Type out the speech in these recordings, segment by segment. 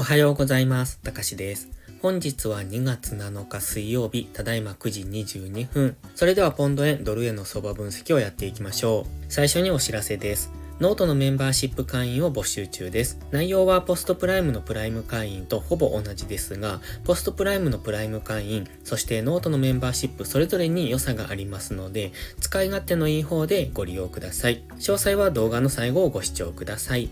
おはようございます。たかしです。本日は2月7日水曜日、ただいま9時22分。それではポンド円、ドル円の相場分析をやっていきましょう。最初にお知らせです。ノートのメンバーシップ会員を募集中です。内容はポストプライムのプライム会員とほぼ同じですが、ポストプライムのプライム会員、そしてノートのメンバーシップそれぞれに良さがありますので、使い勝手のいい方でご利用ください。詳細は動画の最後をご視聴ください。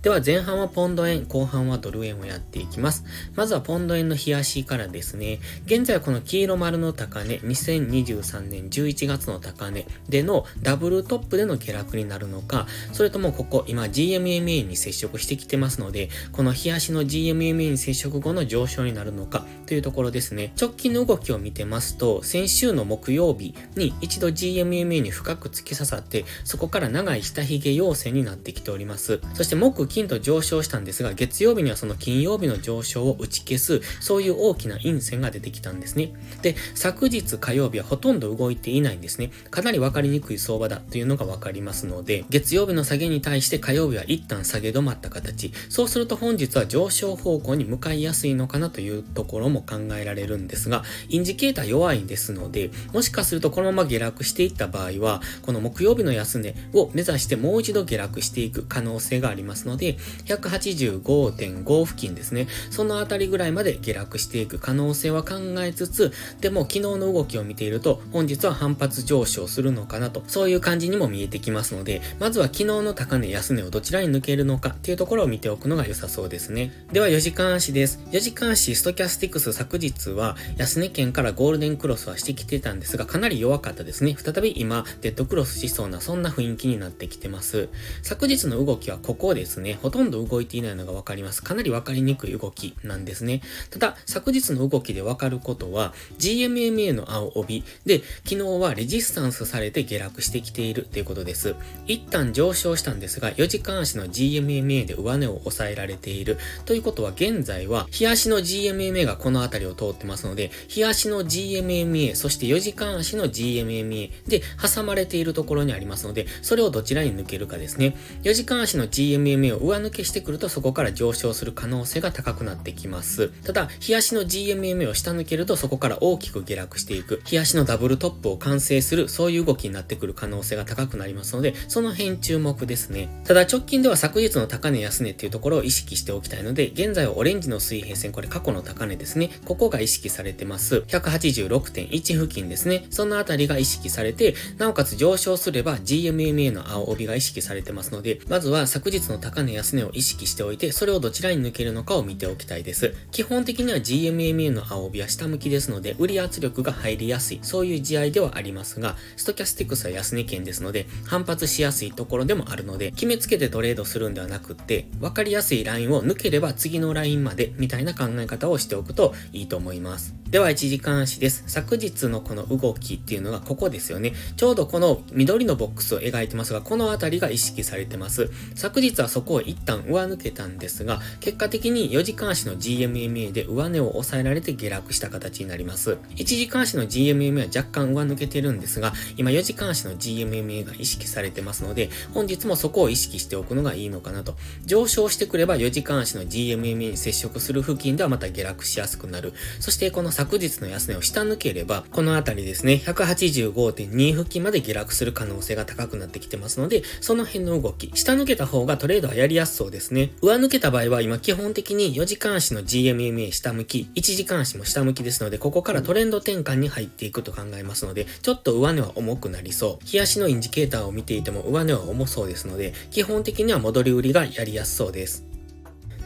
では前半はポンド円、後半はドル円をやっていきます。まずはポンド円の冷やしからですね。現在はこの黄色丸の高値、2023年11月の高値でのダブルトップでの下落になるのか、それともここ今 GMMA に接触してきてますので、この冷やしの GMMA に接触後の上昇になるのかというところですね。直近の動きを見てますと、先週の木曜日に一度 GMMA に深く突き刺さって、そこから長い下髭陽線になってきております。そして木金と上昇したんですが、月曜日にはその金曜日の上昇を打ち消す、そういう大きな陰線が出てきたんですね。で、昨日火曜日はほとんど動いていないんですね。かなり分かりにくい相場だというのが分かりますので、月曜日の下げに対して火曜日は一旦下げ止まった形。そうすると本日は上昇方向に向かいやすいのかなというところも考えられるんですが、インジケーター弱いんですので、もしかするとこのまま下落していった場合は、この木曜日の安値を目指してもう一度下落していく可能性がありますので、で185.5付近ですね。そのあたりぐらいまで下落していく可能性は考えつつ、でも昨日の動きを見ていると、本日は反発上昇するのかなと、そういう感じにも見えてきますので、まずは昨日の高値、安値をどちらに抜けるのかっていうところを見ておくのが良さそうですね。では4時間足です。4時間足、ストキャスティクス昨日は、安値圏からゴールデンクロスはしてきてたんですが、かなり弱かったですね。再び今、デッドクロスしそうな、そんな雰囲気になってきてます。昨日の動きはここですね。ほとんど動いていないのがわかります。かなりわかりにくい動きなんですね。ただ、昨日の動きでわかることは、GMMA の青帯で、昨日はレジスタンスされて下落してきているということです。一旦上昇したんですが、4時間足の GMMA で上値を抑えられている。ということは、現在は、日足の GMMA がこの辺りを通ってますので、日足の GMMA、そして4時間足の GMMA で挟まれているところにありますので、それをどちらに抜けるかですね。4時間足の GMMA を上抜けしてくると、そこから上昇する可能性が高くなってきます。ただ、日足の GMMA を下抜けると、そこから大きく下落していく。日足のダブルトップを完成する、そういう動きになってくる可能性が高くなりますので、その辺注目ですね。ただ、直近では昨日の高値安値っていうところを意識しておきたいので、現在はオレンジの水平線、これ過去の高値ですね。ここが意識されてます。186.1付近ですね。そのあたりが意識されて、なおかつ上昇すれば GMMA の青帯が意識されてますので、まずは昨日の高値安値を意識しておいて、それをどちらに抜けるのかを見ておきたいです。基本的には GMMA の青帯は下向きですので、売り圧力が入りやすい、そういう試合ではありますが、ストキャスティクスは安値圏ですので、反発しやすいところでもあるので、決めつけてトレードするんではなくって、分かりやすいラインを抜ければ次のラインまで、みたいな考え方をしておくといいと思います。では、1時間足です。昨日のこの動きっていうのがここですよね。ちょうどこの緑のボックスを描いてますが、このあたりが意識されてます。昨日はそこを一旦上抜けたんですが、結果的に4時間足の GMMA で上値を抑えられて下落した形になります。1時間足の GMMA は若干上抜けてるんですが、今4時間足の GMMA が意識されてますので、本日もそこを意識しておくのがいいのかなと。上昇してくれば4時間足の GMMA に接触する付近ではまた下落しやすくなる。そしてこの昨日の安値を下抜ければ、このあたりですね、185.2付近まで下落する可能性が高くなってきてますので、その辺の動き、下抜けた方がトレードはやりりやすそうですね。上抜けた場合は今基本的に4時間足の GMMA 下向き、1時間足も下向きですので、ここからトレンド転換に入っていくと考えますので、ちょっと上値は重くなりそう。日足のインジケーターを見ていても上値は重そうですので、基本的には戻り売りがやりやすそうです。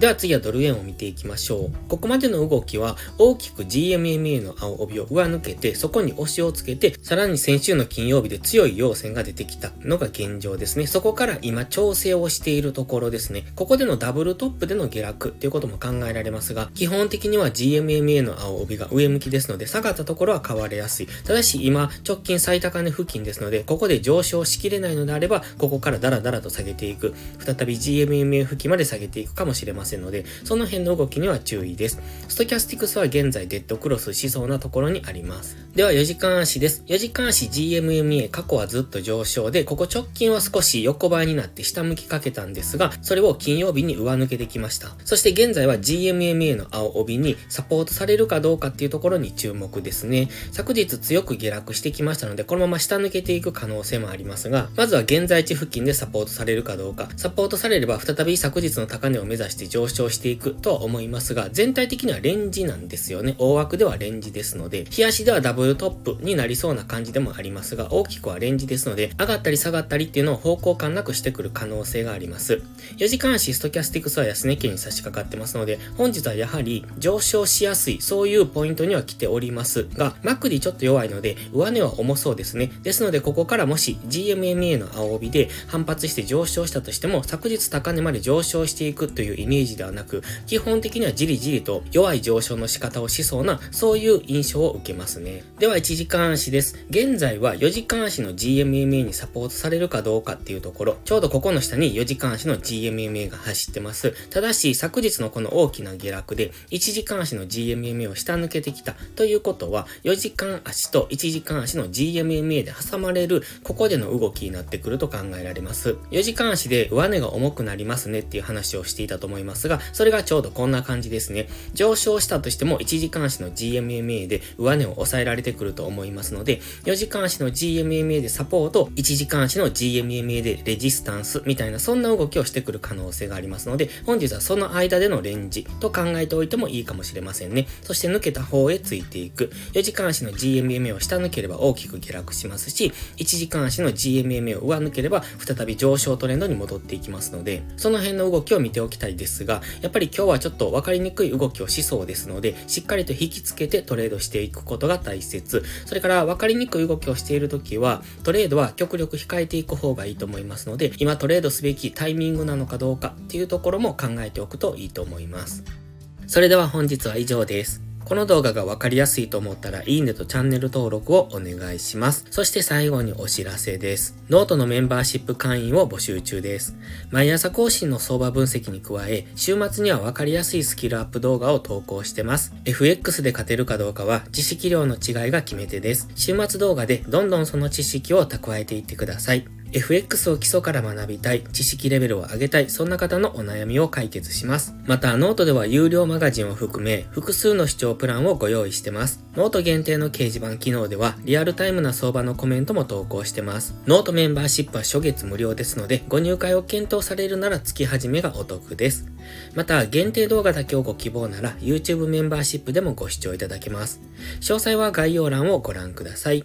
では次はドル円を見ていきましょう。ここまでの動きは大きく GMMA の青帯を上抜けて、そこに押しをつけて、さらに先週の金曜日で強い陽線が出てきたのが現状ですね。そこから今調整をしているところですね。ここでのダブルトップでの下落っていうことも考えられますが、基本的には GMMA の青帯が上向きですので、下がったところは買われやすい。ただし今直近最高値付近ですので、ここで上昇しきれないのであれば、ここからダラダラと下げていく。再び GMMA 付近まで下げていくかもしれません。せんので、その辺の動きには注意です。ストキャスティクスは現在デッドクロスしそうなところにあります。では4時間足です。4時間足 GMMA 過去はずっと上昇で、ここ直近は少し横ばいになって下向きかけたんですが、それを金曜日に上抜けてきました。そして現在は GMMA の青帯にサポートされるかどうかっていうところに注目ですね。昨日強く下落してきましたので、このまま下抜けていく可能性もありますが、まずは現在地付近でサポートされるかどうか、サポートされれば再び昨日の高値を目指して上昇していくとは思いますが、全体的にはレンジなんですよね。大枠ではレンジですので、日足ではダブルトップになりそうな感じでもありますが、大きくはレンジですので、上がったり下がったりっていうのを方向感なくしてくる可能性があります。4時間足ストキャスティクスは安値圏に差し掛かってますので、本日はやはり上昇しやすい、そういうポイントには来ておりますが、マックディちょっと弱いので、上値は重そうですね。ですので、ここからもし GMMA の青帯で反発して上昇したとしても、昨日高値まで上昇していくというイメージージではなく、基本的にはじりじりと弱い上昇の仕方をしそうな、そういう印象を受けますね。では、1時間足です。現在は4時間足の GMMA にサポートされるかどうかっていうところ、ちょうどここの下に4時間足の GMMA が走ってます。ただし、昨日のこの大きな下落で、1時間足の GMMA を下抜けてきたということは、4時間足と1時間足の GMMA で挟まれる、ここでの動きになってくると考えられます。4時間足で上値が重くなりますねっていう話をしていたと思いますますが、それがちょうどこんな感じですね。上昇したとしても1時間足の GMMA で上値を抑えられてくると思いますので、4時間足の GMMA でサポート、1時間足の GMMA でレジスタンスみたいなそんな動きをしてくる可能性がありますので、本日はその間でのレンジと考えておいてもいいかもしれませんね。そして抜けた方へついていく。4時間足の GMMA を下抜ければ大きく下落しますし、1時間足の GMMA を上抜ければ再び上昇トレンドに戻っていきますので、その辺の動きを見ておきたいですですが、やっぱり今日はちょっと分かりにくい動きをしそうですので、しっかりと引きつけてトレードしていくことが大切。それから分かりにくい動きをしているときは、トレードは極力控えていく方がいいと思いますので、今トレードすべきタイミングなのかどうかっていうところも考えておくといいと思います。それでは本日は以上です。この動画がわかりやすいと思ったら、いいねとチャンネル登録をお願いします。そして最後にお知らせです。ノートのメンバーシップ会員を募集中です。毎朝更新の相場分析に加え、週末にはわかりやすいスキルアップ動画を投稿してます。FX で勝てるかどうかは、知識量の違いが決め手です。週末動画でどんどんその知識を蓄えていってください。FX を基礎から学びたい、知識レベルを上げたい、そんな方のお悩みを解決します。また、ノートでは有料マガジンを含め、複数の視聴プランをご用意してます。ノート限定の掲示板機能では、リアルタイムな相場のコメントも投稿してます。ノートメンバーシップは初月無料ですので、ご入会を検討されるなら月始めがお得です。また、限定動画だけをご希望なら、YouTube メンバーシップでもご視聴いただけます。詳細は概要欄をご覧ください。